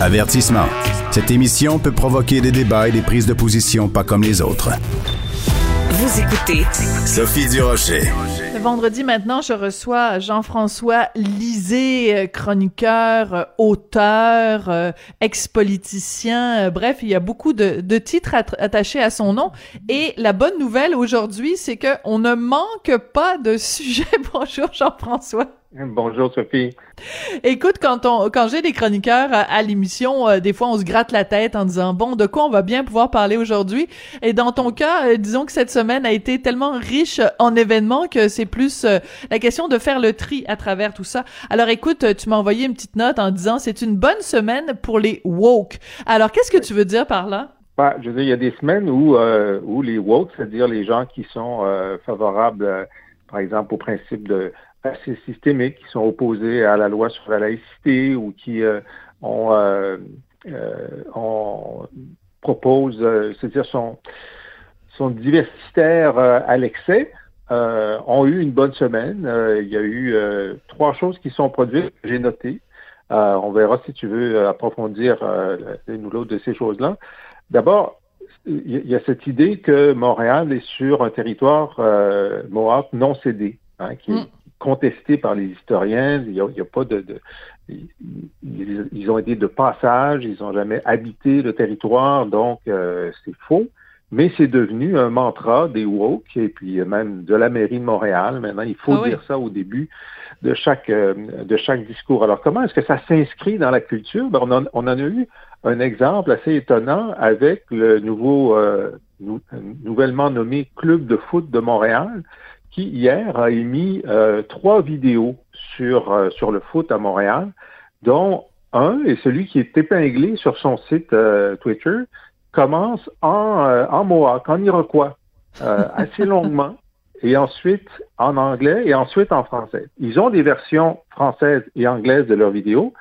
Avertissement. Cette émission peut provoquer des débats et des prises de position pas comme les autres. Vous écoutez Sophie Durocher. Le vendredi maintenant, je reçois Jean-François Lisée, euh, chroniqueur, euh, auteur, euh, ex-politicien. Bref, il y a beaucoup de, de titres attachés à son nom. Et la bonne nouvelle aujourd'hui, c'est qu'on ne manque pas de sujets. Bonjour Jean-François. Bonjour Sophie. Écoute, quand on quand j'ai des chroniqueurs à, l'émission, euh, des fois on se gratte la tête en disant bon de quoi on va bien pouvoir parler aujourd'hui? Et dans ton cas, euh, disons que cette semaine a été tellement riche en événements que c'est plus euh, la question de faire le tri à travers tout ça. Alors écoute, tu m'as envoyé une petite note en disant c'est une bonne semaine pour les woke. Alors qu'est-ce que tu veux dire par là? Bah, je veux dire, il y a des semaines où où les woke, c'est-à-dire les gens qui sont favorables, par exemple, au principe de assez systémiques qui sont opposés à la loi sur la laïcité ou qui euh, ont, euh, euh, proposent, c'est-à-dire sont, sont diversitaires à l'excès, ont eu une bonne semaine. il y a eu trois choses qui sont produites j'ai notées. on verra si tu veux approfondir l'une ou l'autre de ces choses-là. D'abord, il y a cette idée que Montréal est sur un territoire Mohawk non cédé, hein, qui, mm contesté par les historiens. Il n'y a, pas de, ils, ont été de passage, ils n'ont jamais habité le territoire, donc euh, c'est faux. Mais c'est devenu un mantra des woke et puis même de la mairie de Montréal. Maintenant, il faut ah dire ça au début de chaque euh, de chaque discours. Alors, comment est-ce que ça s'inscrit dans la culture? Ben, on, en, a eu un exemple assez étonnant avec le nouveau euh, nouvellement nommé Club de foot de Montréal, qui hier a émis euh, trois vidéos sur, euh, sur le foot à Montréal, dont un est celui qui est épinglé sur son site euh, Twitter, commence en, en Mohawk, en Iroquois, assez longuement, et ensuite en anglais et ensuite en français. Ils ont des versions françaises et anglaises de leurs vidéos,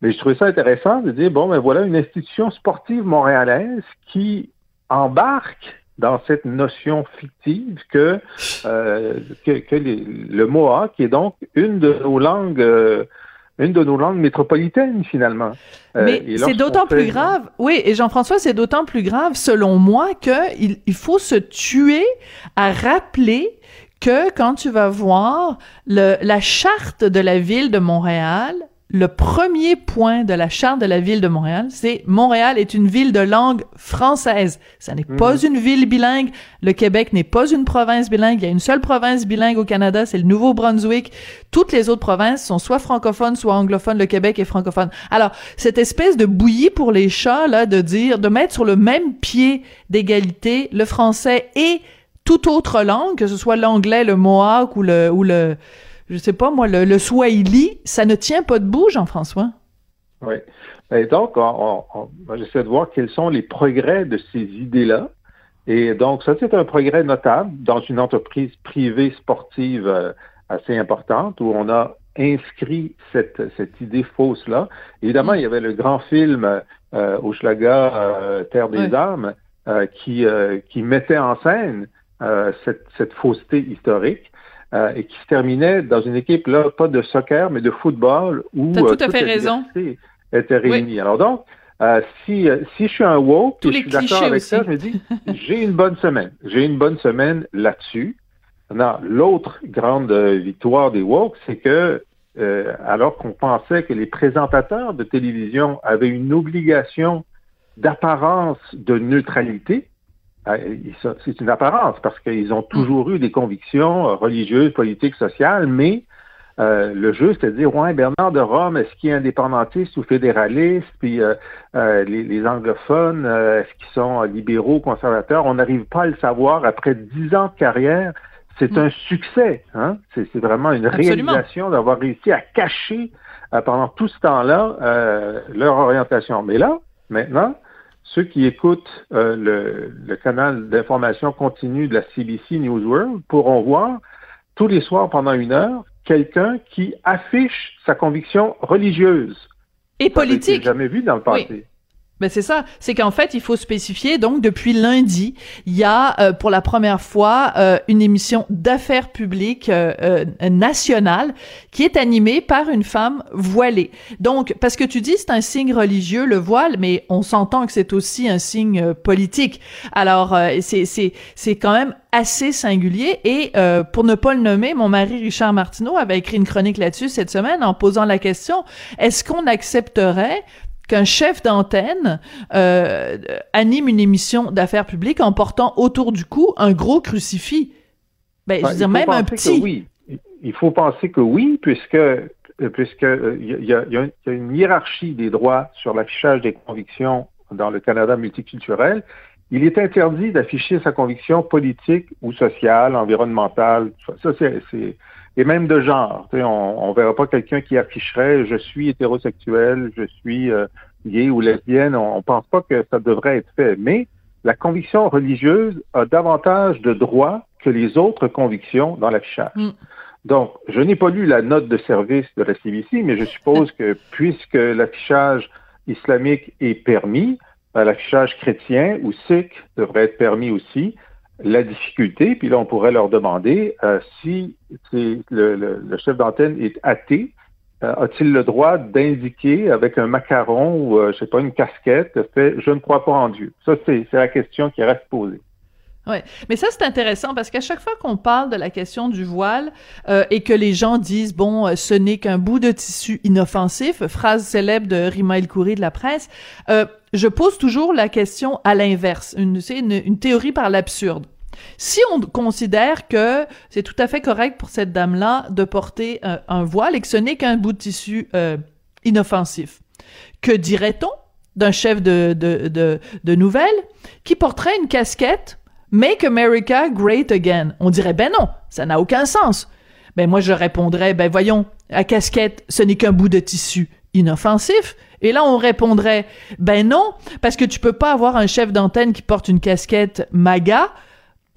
mais je trouvais ça intéressant de dire, bon, ben voilà une institution sportive montréalaise qui embarque dans cette notion fictive que, euh, que, que le Moa, qui est donc une de nos langues, euh, une de nos langues métropolitaines finalement. Euh, Mais c'est d'autant plus grave, oui, et Jean-François, c'est d'autant plus grave, selon moi, que il, il faut se tuer à rappeler que quand tu vas voir le, la charte de la ville de Montréal, le premier point de la charte de la ville de Montréal, c'est Montréal est une ville de langue française. Ça n'est pas mhm. une ville bilingue. Le Québec n'est pas une province bilingue. Il y a une seule province bilingue au Canada, c'est le Nouveau-Brunswick. Toutes les autres provinces sont soit francophones, soit anglophones. Le Québec est francophone. Alors, cette espèce de bouillie pour les chats, là, de dire, de mettre sur le même pied d'égalité le français et toute autre langue, que ce soit l'anglais, le mohawk ou le, ou le, je sais pas moi, le, le Swahili, ça ne tient pas debout, Jean-François? Oui. Et ben, donc, on, j'essaie de voir quels sont les progrès de ces idées-là. Et donc, ça, c'est un progrès notable dans une entreprise privée sportive euh, assez importante où on a inscrit cette, cette idée fausse-là. Évidemment, il y avait le grand film euh, Schlager, euh, Terre des âmes euh, qui, qui mettait en scène cette, cette fausseté historique. Euh, et qui se terminait dans une équipe là pas de soccer mais de football où T'as tout à fait raison. était réunie. Alors donc euh, si si je suis un woke, je suis d'accord avec ça, je me dis j'ai une bonne semaine, j'ai une bonne semaine là-dessus. L'autre grande victoire des woke, c'est que euh, alors qu'on pensait que les présentateurs de télévision avaient une obligation d'apparence de neutralité, c'est une apparence parce qu'ils ont toujours eu des convictions euh, religieuses, politiques, sociales, mais euh, le jeu, c'est de dire, ouais, Bernard de Rome, est-ce qu'il est indépendantiste ou fédéraliste? Puis euh, les, anglophones, est-ce qu'ils sont libéraux, conservateurs? On n'arrive pas à le savoir. Après dix ans de carrière, c'est mm. un succès. Hein? C'est vraiment une réalisation d'avoir réussi à cacher pendant tout ce temps-là leur orientation. Mais là, maintenant, ceux qui écoutent euh, le, canal d'information continue de la CBC News World pourront voir tous les soirs pendant une heure quelqu'un qui affiche sa conviction religieuse. Et politique. jamais vu dans le passé. Ben c'est ça, c'est qu'en fait il faut spécifier. Donc depuis lundi, il y a euh, pour la première fois euh, une émission d'affaires publiques euh, nationale qui est animée par une femme voilée. Donc parce que tu dis c'est un signe religieux le voile, mais on s'entend que c'est aussi un signe politique. Alors c'est c'est c'est quand même assez singulier et pour ne pas le nommer, mon mari Richard Martineau avait écrit une chronique là-dessus cette semaine en posant la question est-ce qu'on accepterait qu'un chef d'antenne euh, anime une émission d'affaires publiques en portant autour du cou un gros crucifix. Ben, je veux dire, même un petit. Oui. Il faut penser que oui, puisque euh, puisque euh, il y, a, une hiérarchie des droits sur l'affichage des convictions dans le Canada multiculturel. Il est interdit d'afficher sa conviction politique ou sociale, environnementale. Ça, c'est et même de genre. On ne verra pas quelqu'un qui afficherait je suis hétérosexuel, je suis euh, gay ou lesbienne. On ne pense pas que ça devrait être fait. Mais la conviction religieuse a davantage de droits que les autres convictions dans l'affichage. Mm. Donc, je n'ai pas lu la note de service de la CBC, mais je suppose que puisque l'affichage islamique est permis, l'affichage chrétien ou sikh devrait être permis aussi la difficulté, puis là, on pourrait leur demander euh, si le, chef d'antenne est athée, euh, a-t-il le droit d'indiquer avec un macaron ou, euh, je sais pas, une casquette, fait « je ne crois pas en Dieu ». Ça, c'est la question qui reste posée. Ouais, mais ça c'est intéressant parce qu'à chaque fois qu'on parle de la question du voile et que les gens disent bon ce n'est qu'un bout de tissu inoffensif, phrase célèbre de Rima El Khoury de la presse, je pose toujours la question à l'inverse, une, une, une théorie par l'absurde. Si on considère que c'est tout à fait correct pour cette dame-là de porter un, voile et que ce n'est qu'un bout de tissu euh, inoffensif, que dirait-on d'un chef de, de, de, de nouvelles qui porterait une casquette Make America Great Again? On dirait ben non, ça n'a aucun sens. Ben moi je répondrais ben voyons, la casquette, ce n'est qu'un bout de tissu inoffensif. Et là, on répondrait, ben non, parce que tu peux pas avoir un chef d'antenne qui porte une casquette MAGA,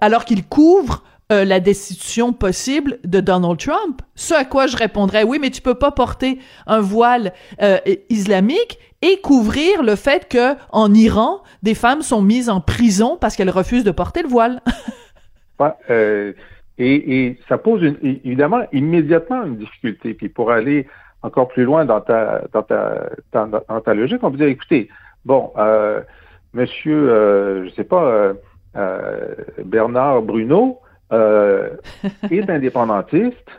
alors qu'il couvre euh, la destitution possible de Donald Trump. Ce à quoi je répondrais, oui, mais tu peux pas porter un voile euh, islamique et couvrir le fait que en Iran, des femmes sont mises en prison parce qu'elles refusent de porter le voile. Euh, et, ça pose évidemment immédiatement une difficulté. Puis pour aller encore plus loin dans ta, dans ta, dans, ta logique, on peut dire, écoutez, bon, euh, monsieur, euh, je sais pas, euh, euh Bernard Bruno est indépendantiste,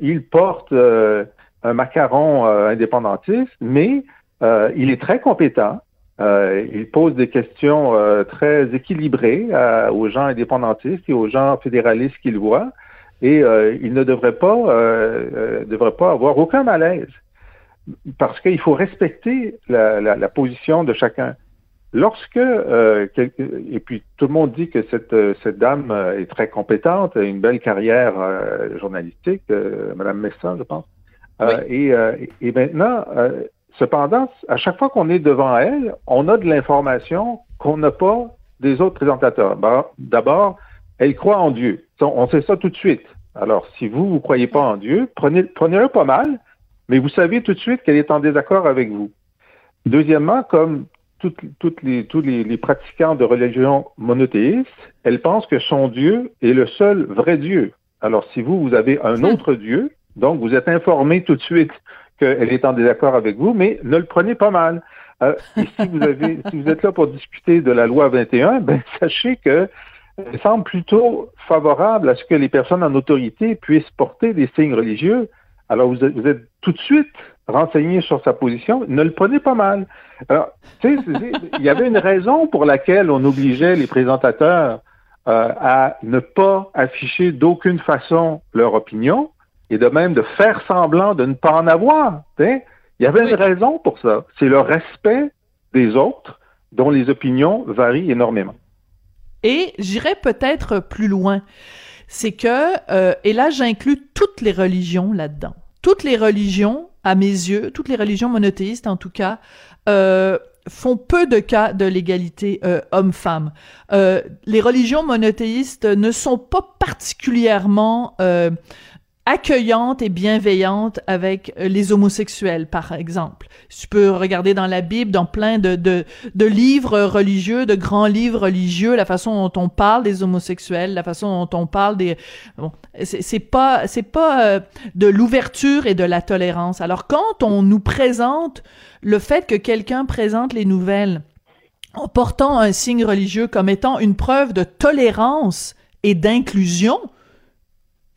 il porte un macaron indépendantiste, mais il est très compétent. il pose des questions très équilibrées aux gens indépendantistes et aux gens fédéralistes qu'il voit et euh, il ne devrait pas, euh, euh, devrait pas avoir aucun malaise parce qu'il faut respecter la, la, la, position de chacun. Lorsque, euh, et puis tout le monde dit que cette, cette dame est très compétente, a une belle carrière journalistique, Madame Messin, je pense. et, et, maintenant, cependant, à chaque fois qu'on est devant elle, on a de l'information qu'on n'a pas des autres présentateurs. D'abord, elle croit en Dieu. On sait ça tout de suite. Alors, si vous, vous croyez pas en Dieu, prenez, prenez-le pas mal, mais vous savez tout de suite qu'elle est en désaccord avec vous. Deuxièmement, comme toutes, toutes les, tous les, pratiquants de religion monothéiste, elle pense que son Dieu est le seul vrai Dieu. Alors, si vous, vous avez un autre Dieu, donc vous êtes informé tout de suite qu'elle est en désaccord avec vous, mais ne le prenez pas mal. Euh, et si vous, avez, si vous êtes là pour discuter de la loi 21, ben, sachez que elle semble plutôt favorable à ce que les personnes en autorité puissent porter des signes religieux. Alors, vous êtes, tout de suite renseigné sur sa position. Ne le prenez pas mal. Alors, tu sais, il y avait une raison pour laquelle on obligeait les présentateurs euh, à ne pas afficher d'aucune façon leur opinion et de même de faire semblant de ne pas en avoir. Il y avait une raison pour ça. C'est le respect des autres dont les opinions varient énormément. Et j'irais peut-être plus loin. C'est que, euh, et là j'inclus toutes les religions là-dedans. Toutes les religions, à mes yeux, toutes les religions monothéistes en tout cas, euh, font peu de cas de l'égalité euh, homme-femme. les religions monothéistes ne sont pas particulièrement accueillante et bienveillante avec euh, les homosexuels, par exemple. Tu peux regarder dans la Bible, dans plein de, de, de livres religieux, de grands livres religieux, la façon dont on parle des homosexuels, la façon dont on parle des... Bon, c'est pas, c'est pas euh, de l'ouverture et de la tolérance. Alors quand on nous présente le fait que quelqu'un présente les nouvelles en portant un signe religieux comme étant une preuve de tolérance et d'inclusion,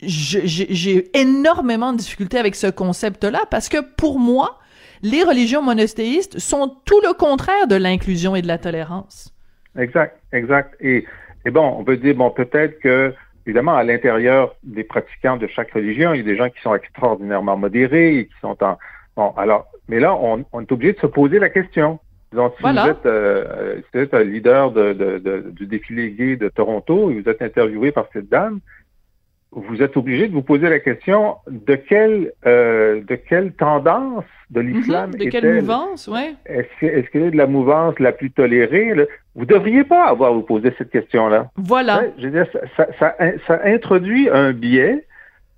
j'ai énormément de difficultés avec ce concept-là parce que pour moi, les religions monothéistes sont tout le contraire de l'inclusion et de la tolérance. Exact, exact. Et, et bon, on peut dire, bon, peut-être que, évidemment, à l'intérieur des pratiquants de chaque religion, il y a des gens qui sont extraordinairement modérés et qui sont en... Bon, alors, mais là, on, on est obligé de se poser la question. Disons, si vous, êtes, euh, vous êtes un leader de, de, de, du défilé gay de Toronto et vous êtes interviewé par cette dame, vous êtes obligé de vous poser la question de quelle euh, de quelle tendance de mhm. l'islam est-elle? De quelle mouvance, oui. Est-ce, est-ce qu'elle est de la mouvance la plus tolérée? Là? Vous devriez pas avoir à vous poser cette question-là. Voilà. je veux dire, ça, ça, ça, introduit un biais,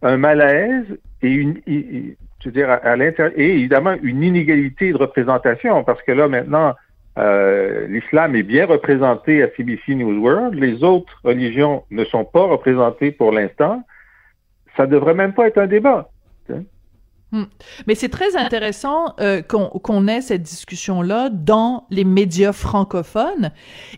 un malaise et une, je veux dire, à, l'intérieur, et évidemment une inégalité de représentation, parce que là, maintenant, euh, l'islam est bien représenté à CBC News World, les autres religions ne sont pas représentées pour l'instant. Ça devrait même pas être un débat. Hmm. Mais c'est très intéressant euh, qu'on ait cette discussion-là dans les médias francophones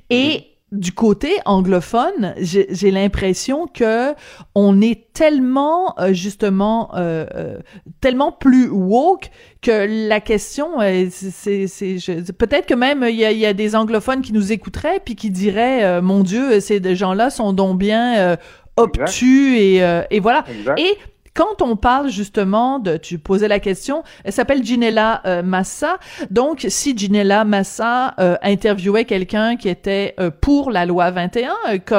et mm-hmm du côté anglophone, j'ai l'impression que on est tellement euh, justement euh, euh, tellement plus woke que la question c'est peut-être que même il y a, des anglophones qui nous écouteraient puis qui diraient mon Dieu ces gens-là sont donc bien obtus et, et voilà. Et quand on parle justement de, tu posais la question, elle s'appelle Ginella euh, Massa. Donc, si Ginella Massa euh, interviewait quelqu'un qui était euh, pour la loi 21,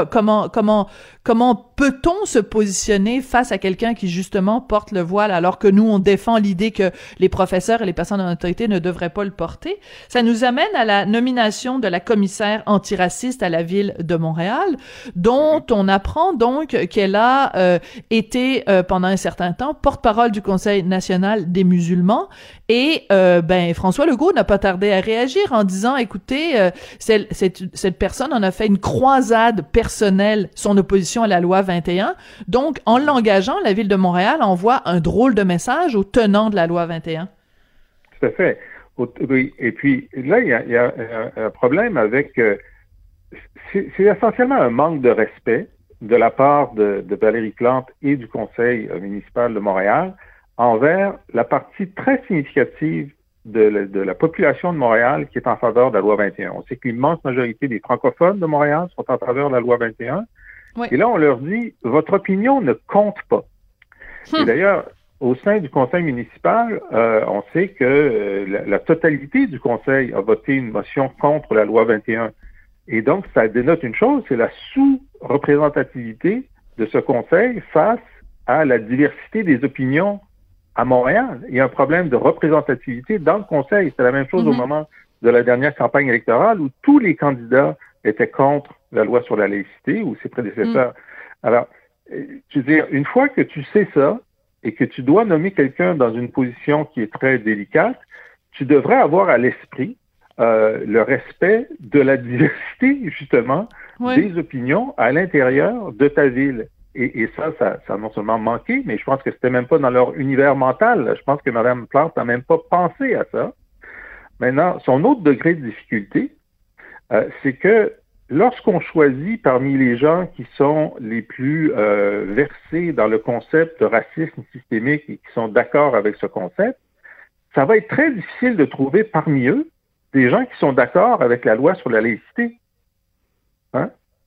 comment comment comment peut-on se positionner face à quelqu'un qui justement porte le voile alors que nous on défend l'idée que les professeurs et les personnes en autorité ne devraient pas le porter? Ça nous amène à la nomination de la commissaire antiraciste à la ville de Montréal, dont on apprend donc qu'elle a été pendant un certain temps porte-parole du Conseil national des musulmans et euh, ben François Legault n'a pas tardé à réagir en disant écoutez euh, cette, cette, personne en a fait une croisade personnelle son opposition à la loi 21 donc en l'engageant la ville de Montréal envoie un drôle de message aux tenants de la loi 21 tout à fait. Oui. Et puis là il y a, un problème avec euh, c'est essentiellement un manque de respect de la part de, Valérie Plante et du Conseil municipal de Montréal envers la partie très significative de la, population de Montréal qui est en faveur de la loi 21. On sait que l'immense majorité des francophones de Montréal sont en faveur de la loi 21. Et là, on leur dit, votre opinion ne compte pas. Et hum. d'ailleurs, au sein du conseil municipal, euh, on sait que euh, la, la, totalité du conseil a voté une motion contre la loi 21. Et donc, ça dénote une chose, c'est la sous-représentativité de ce conseil face à la diversité des opinions à Montréal. Il y a un problème de représentativité dans le conseil. C'est la même chose au mm-hmm. moment de la dernière campagne électorale où tous les candidats étaient contre la loi sur la laïcité ou ses prédécesseurs. Mm. Alors, je veux dire, une fois que tu sais ça et que tu dois nommer quelqu'un dans une position qui est très délicate, tu devrais avoir à l'esprit euh, le respect de la diversité, justement, des opinions à l'intérieur de ta ville. Et, et ça, ça, ça, a non seulement manqué, mais je pense que c'était même pas dans leur univers mental. Je pense que Mme Plante n'a même pas pensé à ça. Maintenant, son autre degré de difficulté, euh, c'est que lorsqu'on choisit parmi les gens qui sont les plus euh, versés dans le concept de racisme systémique et qui sont d'accord avec ce concept, ça va être très difficile de trouver parmi eux des gens qui sont d'accord avec la loi sur la laïcité.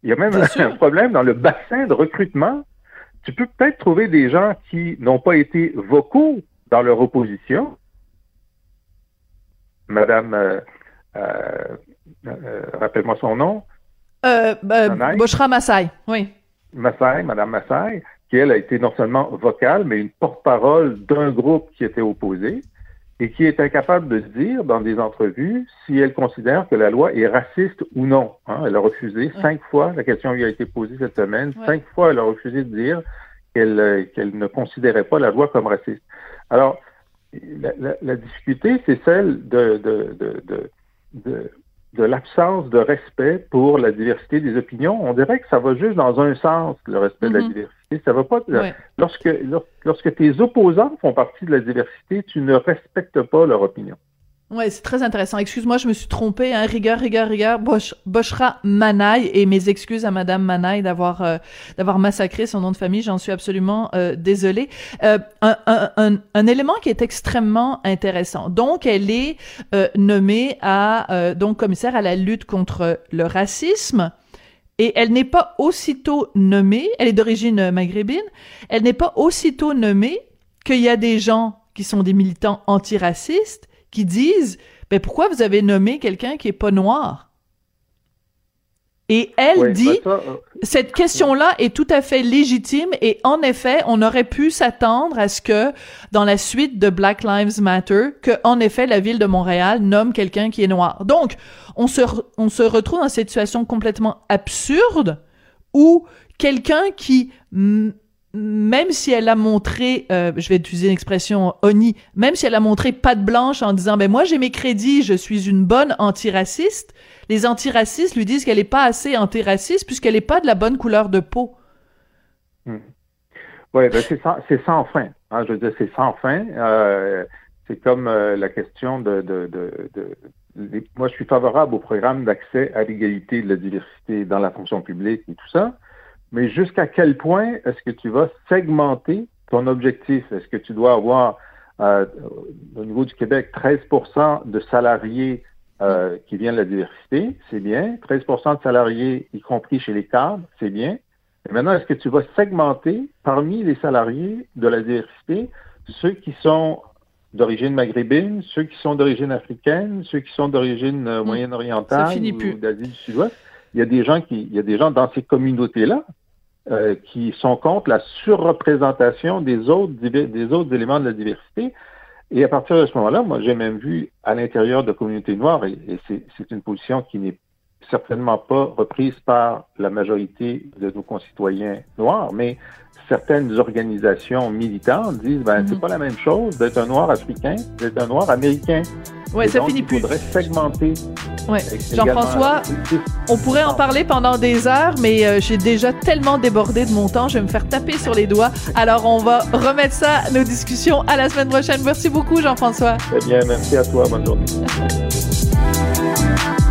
Il y a même un, problème dans le bassin de recrutement. Tu peux peut-être trouver des gens qui n'ont pas été vocaux dans leur opposition. Madame, euh, euh, euh rappelle-moi son nom. Euh, Bouchra Massaï, oui. Massaï, Madame Massaï, qui elle a été non seulement vocale, mais une porte-parole d'un groupe qui était opposé et qui est incapable de dire dans des entrevues si elle considère que la loi est raciste ou non. Hein. Elle a refusé cinq fois, la question lui a été posée cette semaine, cinq fois elle a refusé de dire qu'elle qu'elle ne considérait pas la loi comme raciste. Alors, la, difficulté, c'est celle de, de, de, de, de l'absence de respect pour la diversité des opinions. On dirait que ça va juste dans un sens, le respect de la mm-hmm. diversité. Ça va pas. Lorsque, lorsque tes opposants font partie de la diversité, tu ne respectes pas leur opinion. Ouais, c'est très intéressant. Excuse-moi, je me suis trompée. Hein. Rigueur, rigueur, rigueur. Bosh, Boshra Manaï et mes excuses à Madame Manaï d'avoir euh, d'avoir massacré son nom de famille. J'en suis absolument euh, désolée. Euh, un, un, un, élément qui est extrêmement intéressant. Donc, elle est nommée à donc commissaire à la lutte contre le racisme. Et elle n'est pas aussitôt nommée, elle est d'origine maghrébine, elle n'est pas aussitôt nommée qu'il y a des gens qui sont des militants antiracistes qui disent ben pourquoi vous avez nommé quelqu'un qui est pas noir? Et elle dit, ben euh, cette question-là est tout à fait légitime et en effet, on aurait pu s'attendre à ce que, dans la suite de Black Lives Matter, que, en effet, la ville de Montréal nomme quelqu'un qui est noir. Donc, on se, on se retrouve dans cette situation complètement absurde où quelqu'un qui même si elle a montré, euh, je vais utiliser une expression oni, même si elle a montré patte blanche en disant, ben moi j'ai mes crédits, je suis une bonne antiraciste, les antiracistes lui disent qu'elle n'est pas assez antiraciste puisqu'elle n'est pas de la bonne couleur de peau. Hmm. Oui, ben c'est sans, fin. Hein, je veux dire, c'est sans fin. Euh, c'est comme euh, la question de, Moi, je suis favorable au programme d'accès à l'égalité de la diversité dans la fonction publique et tout ça mais jusqu'à quel point est-ce que tu vas segmenter ton objectif? Est-ce que tu dois avoir, euh, au niveau du Québec, 13% de salariés euh, qui viennent de la diversité? C'est bien. 13% de salariés, y compris chez les cadres, c'est bien. Et maintenant, est-ce que tu vas segmenter parmi les salariés de la diversité ceux qui sont d'origine maghrébine, ceux qui sont d'origine africaine, ceux qui sont d'origine euh, hmm. moyenne-orientale ou d'Asie du Sud-Ouest? Il y a des gens qui, il y a des gens dans ces communautés-là euh, qui sont contre la surreprésentation des autres, des autres éléments de la diversité. Et à partir de ce moment-là, moi, j'ai même vu à l'intérieur de communautés noires, et, c'est une position qui n'est certainement pas reprise par la majorité de nos concitoyens noirs, mais certaines organisations militantes disent ben c'est mhm. pas la même chose d'être un noir africain, d'être un noir américain. Ouais, ça finit plus. Il faudrait segmenter. Ouais. Jean-François, on pourrait en parler pendant des heures, mais euh, j'ai déjà tellement débordé de mon temps, je vais me faire taper sur les doigts. Alors on va remettre ça, nos discussions, à la semaine prochaine. Merci beaucoup, Jean-François. Eh bien, merci à toi. Bonne journée.